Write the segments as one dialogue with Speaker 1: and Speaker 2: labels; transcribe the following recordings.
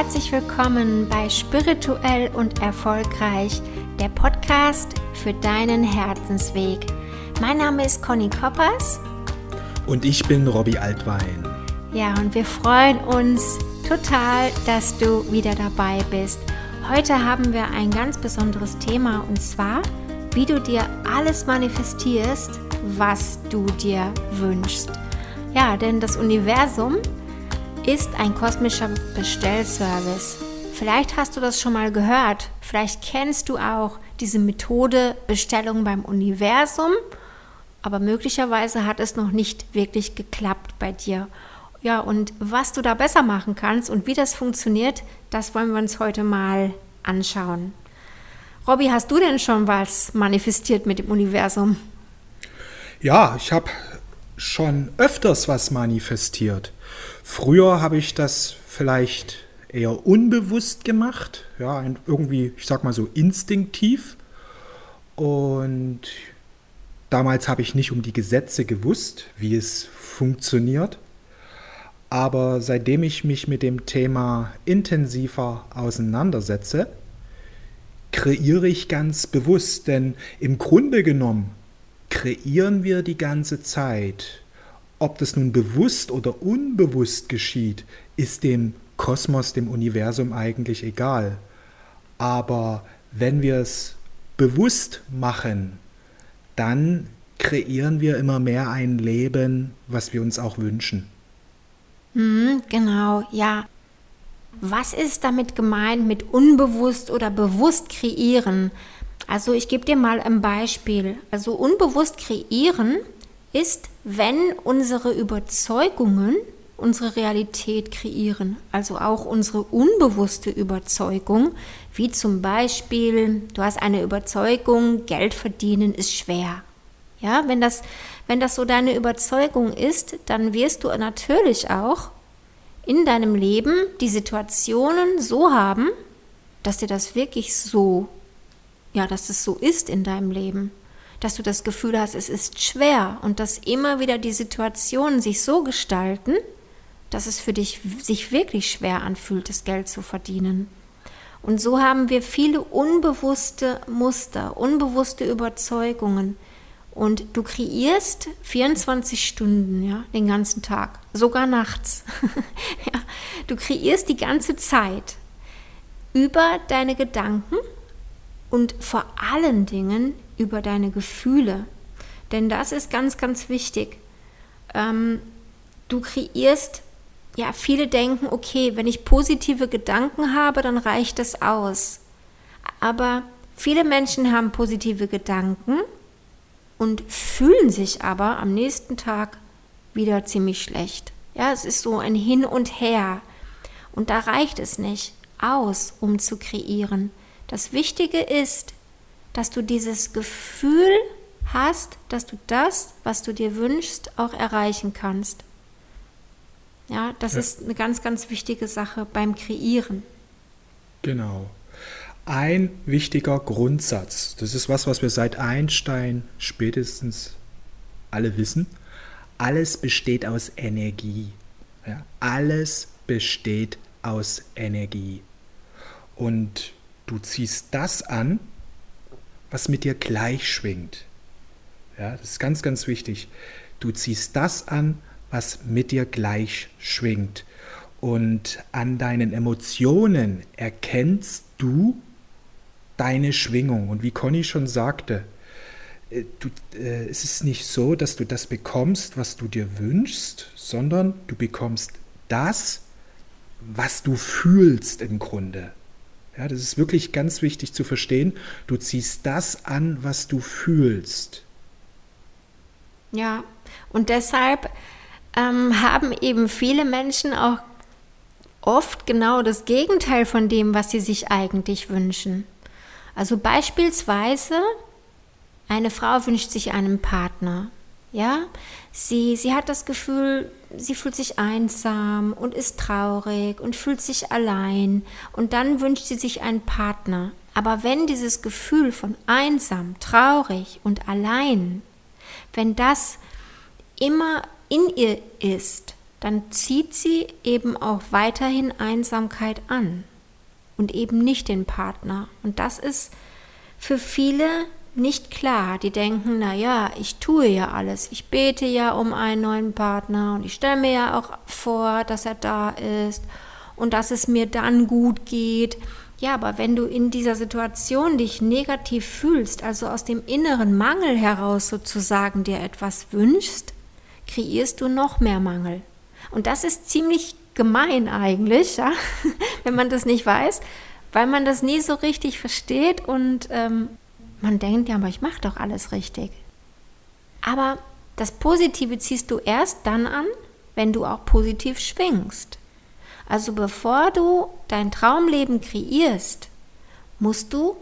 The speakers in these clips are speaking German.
Speaker 1: herzlich willkommen bei Spirituell und Erfolgreich, der Podcast für deinen Herzensweg. Mein Name ist Conny Koppers.
Speaker 2: Und ich bin Robbie Altwein.
Speaker 1: Ja, und wir freuen uns total, dass du wieder dabei bist. Heute haben wir ein ganz besonderes Thema und zwar, wie du dir alles manifestierst, was du dir wünschst. Ja, denn das Universum ist ein kosmischer Bestellservice. Vielleicht hast du das schon mal gehört. Vielleicht kennst du auch diese Methode Bestellung beim Universum. Aber möglicherweise hat es noch nicht wirklich geklappt bei dir. Ja, und was du da besser machen kannst und wie das funktioniert, das wollen wir uns heute mal anschauen. Robby, hast du denn schon was manifestiert mit dem Universum?
Speaker 2: Ja, ich habe schon öfters was manifestiert. Früher habe ich das vielleicht eher unbewusst gemacht, ja, irgendwie, ich sag mal so instinktiv. Und damals habe ich nicht um die Gesetze gewusst, wie es funktioniert. Aber seitdem ich mich mit dem Thema intensiver auseinandersetze, kreiere ich ganz bewusst, denn im Grunde genommen kreieren wir die ganze Zeit. Ob das nun bewusst oder unbewusst geschieht, ist dem Kosmos, dem Universum eigentlich egal. Aber wenn wir es bewusst machen, dann kreieren wir immer mehr ein Leben, was wir uns auch wünschen.
Speaker 1: Hm, genau, ja. Was ist damit gemeint mit unbewusst oder bewusst kreieren? Also ich gebe dir mal ein Beispiel. Also unbewusst kreieren ist, wenn unsere Überzeugungen unsere Realität kreieren, also auch unsere unbewusste Überzeugung, wie zum Beispiel, du hast eine Überzeugung, Geld verdienen ist schwer. Ja, wenn das, wenn das so deine Überzeugung ist, dann wirst du natürlich auch in deinem Leben die Situationen so haben, dass dir das wirklich so, ja, dass es so ist in deinem Leben dass du das Gefühl hast, es ist schwer und dass immer wieder die Situationen sich so gestalten, dass es für dich sich wirklich schwer anfühlt, das Geld zu verdienen. Und so haben wir viele unbewusste Muster, unbewusste Überzeugungen. Und du kreierst 24 Stunden, ja, den ganzen Tag, sogar nachts. ja, du kreierst die ganze Zeit über deine Gedanken und vor allen Dingen über deine Gefühle. Denn das ist ganz, ganz wichtig. Ähm, du kreierst, ja, viele denken, okay, wenn ich positive Gedanken habe, dann reicht das aus. Aber viele Menschen haben positive Gedanken und fühlen sich aber am nächsten Tag wieder ziemlich schlecht. Ja, es ist so ein Hin und Her. Und da reicht es nicht aus, um zu kreieren. Das Wichtige ist, dass du dieses Gefühl hast, dass du das, was du dir wünschst, auch erreichen kannst. Ja, das ja. ist eine ganz, ganz wichtige Sache beim Kreieren.
Speaker 2: Genau. Ein wichtiger Grundsatz, das ist was, was wir seit Einstein spätestens alle wissen. Alles besteht aus Energie. Ja, alles besteht aus Energie. Und Du ziehst das an, was mit dir gleich schwingt. Ja, das ist ganz, ganz wichtig. Du ziehst das an, was mit dir gleich schwingt. Und an deinen Emotionen erkennst du deine Schwingung. Und wie Conny schon sagte, äh, du, äh, es ist nicht so, dass du das bekommst, was du dir wünschst, sondern du bekommst das, was du fühlst im Grunde. Ja, das ist wirklich ganz wichtig zu verstehen. Du ziehst das an, was du fühlst.
Speaker 1: Ja, und deshalb ähm, haben eben viele Menschen auch oft genau das Gegenteil von dem, was sie sich eigentlich wünschen. Also beispielsweise, eine Frau wünscht sich einen Partner. Ja, sie, sie hat das Gefühl, sie fühlt sich einsam und ist traurig und fühlt sich allein und dann wünscht sie sich einen Partner. Aber wenn dieses Gefühl von einsam, traurig und allein, wenn das immer in ihr ist, dann zieht sie eben auch weiterhin Einsamkeit an und eben nicht den Partner. Und das ist für viele nicht klar. Die denken, na ja, ich tue ja alles. Ich bete ja um einen neuen Partner und ich stelle mir ja auch vor, dass er da ist und dass es mir dann gut geht. Ja, aber wenn du in dieser Situation dich negativ fühlst, also aus dem inneren Mangel heraus sozusagen dir etwas wünschst, kreierst du noch mehr Mangel. Und das ist ziemlich gemein eigentlich, ja? wenn man das nicht weiß, weil man das nie so richtig versteht und ähm, man denkt, ja, aber ich mache doch alles richtig. Aber das Positive ziehst du erst dann an, wenn du auch positiv schwingst. Also bevor du dein Traumleben kreierst, musst du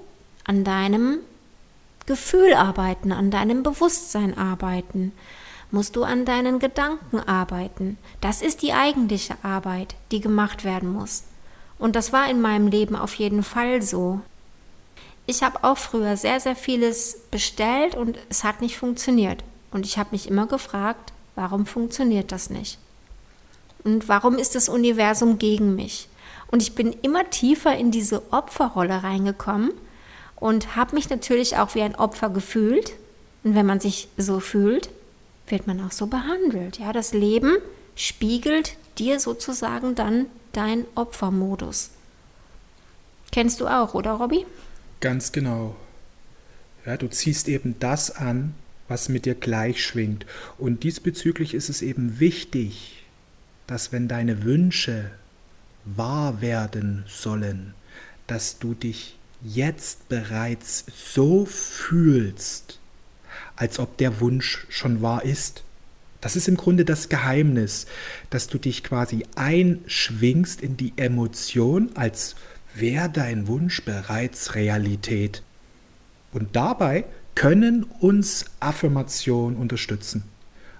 Speaker 1: an deinem Gefühl arbeiten, an deinem Bewusstsein arbeiten, musst du an deinen Gedanken arbeiten. Das ist die eigentliche Arbeit, die gemacht werden muss. Und das war in meinem Leben auf jeden Fall so. Ich habe auch früher sehr, sehr vieles bestellt und es hat nicht funktioniert. Und ich habe mich immer gefragt, warum funktioniert das nicht? Und warum ist das Universum gegen mich? Und ich bin immer tiefer in diese Opferrolle reingekommen und habe mich natürlich auch wie ein Opfer gefühlt. Und wenn man sich so fühlt, wird man auch so behandelt. Ja, das Leben spiegelt dir sozusagen dann dein Opfermodus. Kennst du auch, oder Robby?
Speaker 2: Ganz genau. Ja, du ziehst eben das an, was mit dir gleich schwingt. Und diesbezüglich ist es eben wichtig, dass wenn deine Wünsche wahr werden sollen, dass du dich jetzt bereits so fühlst, als ob der Wunsch schon wahr ist. Das ist im Grunde das Geheimnis, dass du dich quasi einschwingst in die Emotion, als wäre dein Wunsch bereits Realität. Und dabei können uns Affirmationen unterstützen.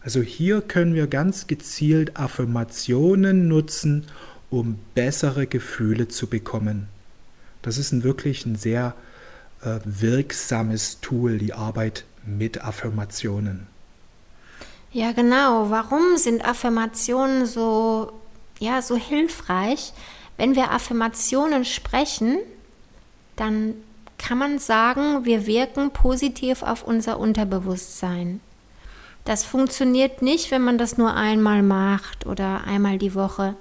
Speaker 2: Also hier können wir ganz gezielt Affirmationen nutzen, um bessere Gefühle zu bekommen. Das ist ein wirklich ein sehr äh, wirksames Tool, die Arbeit mit Affirmationen.
Speaker 1: Ja, genau. Warum sind Affirmationen so, ja, so hilfreich? Wenn wir Affirmationen sprechen, dann kann man sagen, wir wirken positiv auf unser Unterbewusstsein. Das funktioniert nicht, wenn man das nur einmal macht oder einmal die Woche.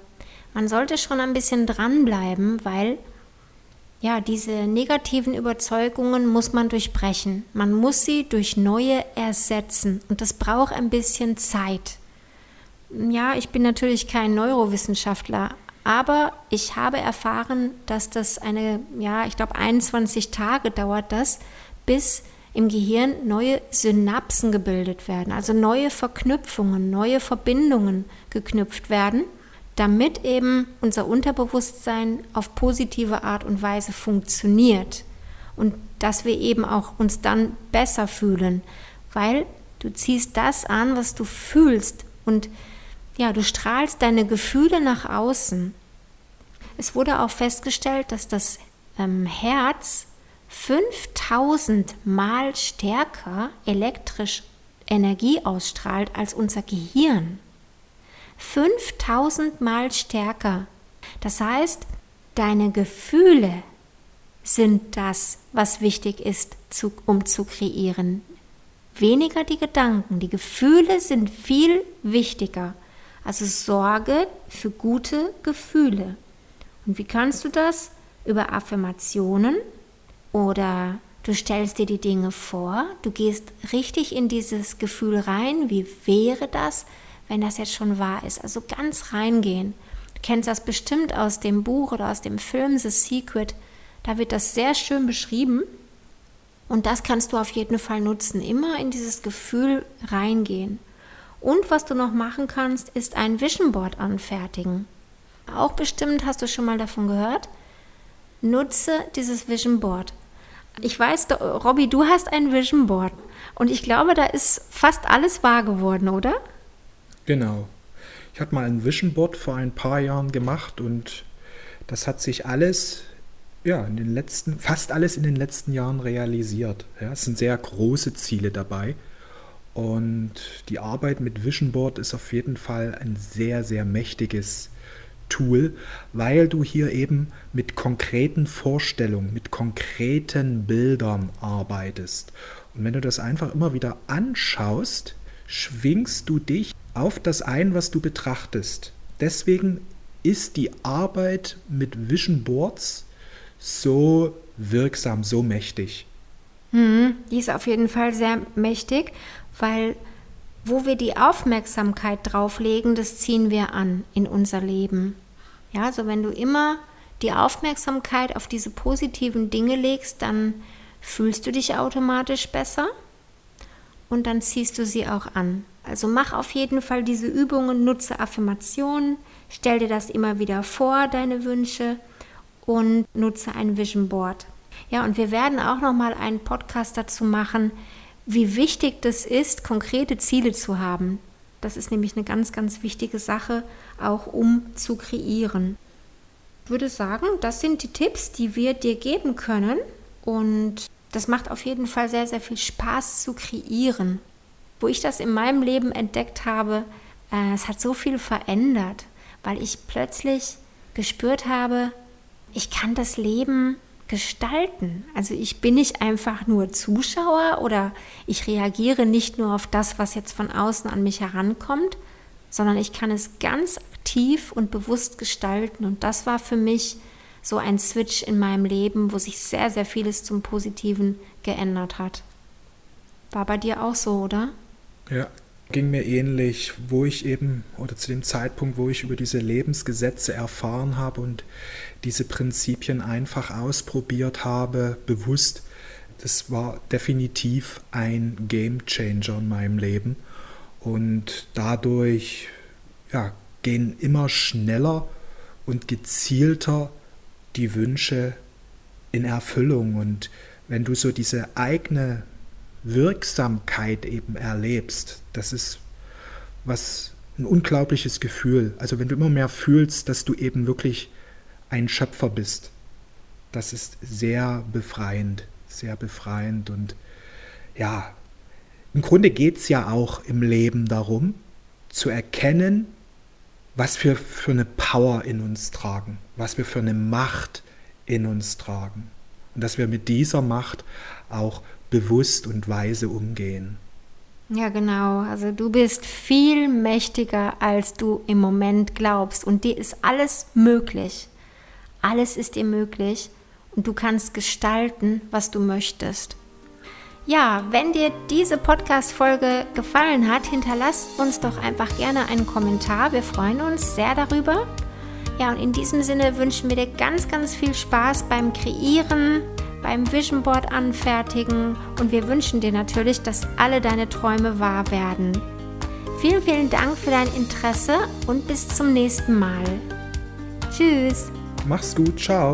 Speaker 1: Man sollte schon ein bisschen dranbleiben, weil ja, diese negativen Überzeugungen muss man durchbrechen. Man muss sie durch neue ersetzen und das braucht ein bisschen Zeit. Ja, ich bin natürlich kein Neurowissenschaftler, aber ich habe erfahren, dass das eine, ja, ich glaube 21 Tage dauert das, bis im Gehirn neue Synapsen gebildet werden, also neue Verknüpfungen, neue Verbindungen geknüpft werden damit eben unser Unterbewusstsein auf positive Art und Weise funktioniert. Und dass wir eben auch uns dann besser fühlen, weil du ziehst das an, was du fühlst. Und ja, du strahlst deine Gefühle nach außen. Es wurde auch festgestellt, dass das ähm, Herz 5000 Mal stärker elektrisch Energie ausstrahlt als unser Gehirn. 5000 Mal stärker. Das heißt, deine Gefühle sind das, was wichtig ist, zu, um zu kreieren. Weniger die Gedanken. Die Gefühle sind viel wichtiger. Also sorge für gute Gefühle. Und wie kannst du das? Über Affirmationen oder du stellst dir die Dinge vor, du gehst richtig in dieses Gefühl rein, wie wäre das, wenn das jetzt schon wahr ist. Also ganz reingehen. Du kennst das bestimmt aus dem Buch oder aus dem Film The Secret. Da wird das sehr schön beschrieben. Und das kannst du auf jeden Fall nutzen. Immer in dieses Gefühl reingehen. Und was du noch machen kannst, ist ein Vision Board anfertigen. Auch bestimmt hast du schon mal davon gehört. Nutze dieses Vision Board. Ich weiß, Robby, du hast ein Vision Board. Und ich glaube, da ist fast alles wahr geworden, oder?
Speaker 2: Genau. Ich hatte mal ein Vision Board vor ein paar Jahren gemacht und das hat sich alles, ja, in den letzten, fast alles in den letzten Jahren realisiert. Ja, es sind sehr große Ziele dabei. Und die Arbeit mit Vision Board ist auf jeden Fall ein sehr, sehr mächtiges Tool, weil du hier eben mit konkreten Vorstellungen, mit konkreten Bildern arbeitest. Und wenn du das einfach immer wieder anschaust, schwingst du dich auf das ein, was du betrachtest. Deswegen ist die Arbeit mit Vision Boards so wirksam, so mächtig.
Speaker 1: Hm, die ist auf jeden Fall sehr mächtig, weil wo wir die Aufmerksamkeit drauflegen, das ziehen wir an in unser Leben. Ja, also wenn du immer die Aufmerksamkeit auf diese positiven Dinge legst, dann fühlst du dich automatisch besser und dann ziehst du sie auch an. Also mach auf jeden Fall diese Übungen, nutze Affirmationen, stell dir das immer wieder vor, deine Wünsche und nutze ein Vision Board. Ja, und wir werden auch noch mal einen Podcast dazu machen, wie wichtig das ist, konkrete Ziele zu haben. Das ist nämlich eine ganz, ganz wichtige Sache, auch um zu kreieren. Ich würde sagen, das sind die Tipps, die wir dir geben können. Und das macht auf jeden Fall sehr, sehr viel Spaß zu kreieren. Wo ich das in meinem Leben entdeckt habe, äh, es hat so viel verändert, weil ich plötzlich gespürt habe, ich kann das Leben gestalten. Also ich bin nicht einfach nur Zuschauer oder ich reagiere nicht nur auf das, was jetzt von außen an mich herankommt, sondern ich kann es ganz aktiv und bewusst gestalten. Und das war für mich so ein Switch in meinem Leben, wo sich sehr, sehr vieles zum Positiven geändert hat. War bei dir auch so, oder?
Speaker 2: Ja, ging mir ähnlich, wo ich eben, oder zu dem Zeitpunkt, wo ich über diese Lebensgesetze erfahren habe und diese Prinzipien einfach ausprobiert habe, bewusst, das war definitiv ein Game Changer in meinem Leben. Und dadurch ja, gehen immer schneller und gezielter die Wünsche in Erfüllung. Und wenn du so diese eigene Wirksamkeit eben erlebst, das ist was ein unglaubliches Gefühl. Also wenn du immer mehr fühlst, dass du eben wirklich ein Schöpfer bist, das ist sehr befreiend, sehr befreiend. Und ja, im Grunde geht es ja auch im Leben darum, zu erkennen, was wir für eine Power in uns tragen, was wir für eine Macht in uns tragen. Und dass wir mit dieser Macht auch bewusst und weise umgehen.
Speaker 1: Ja, genau. Also du bist viel mächtiger, als du im Moment glaubst. Und dir ist alles möglich. Alles ist dir möglich. Und du kannst gestalten, was du möchtest. Ja, wenn dir diese Podcast-Folge gefallen hat, hinterlass uns doch einfach gerne einen Kommentar. Wir freuen uns sehr darüber. Ja, und in diesem Sinne wünschen wir dir ganz, ganz viel Spaß beim Kreieren, beim Vision Board anfertigen und wir wünschen dir natürlich, dass alle deine Träume wahr werden. Vielen, vielen Dank für dein Interesse und bis zum nächsten Mal. Tschüss.
Speaker 2: Mach's gut, ciao.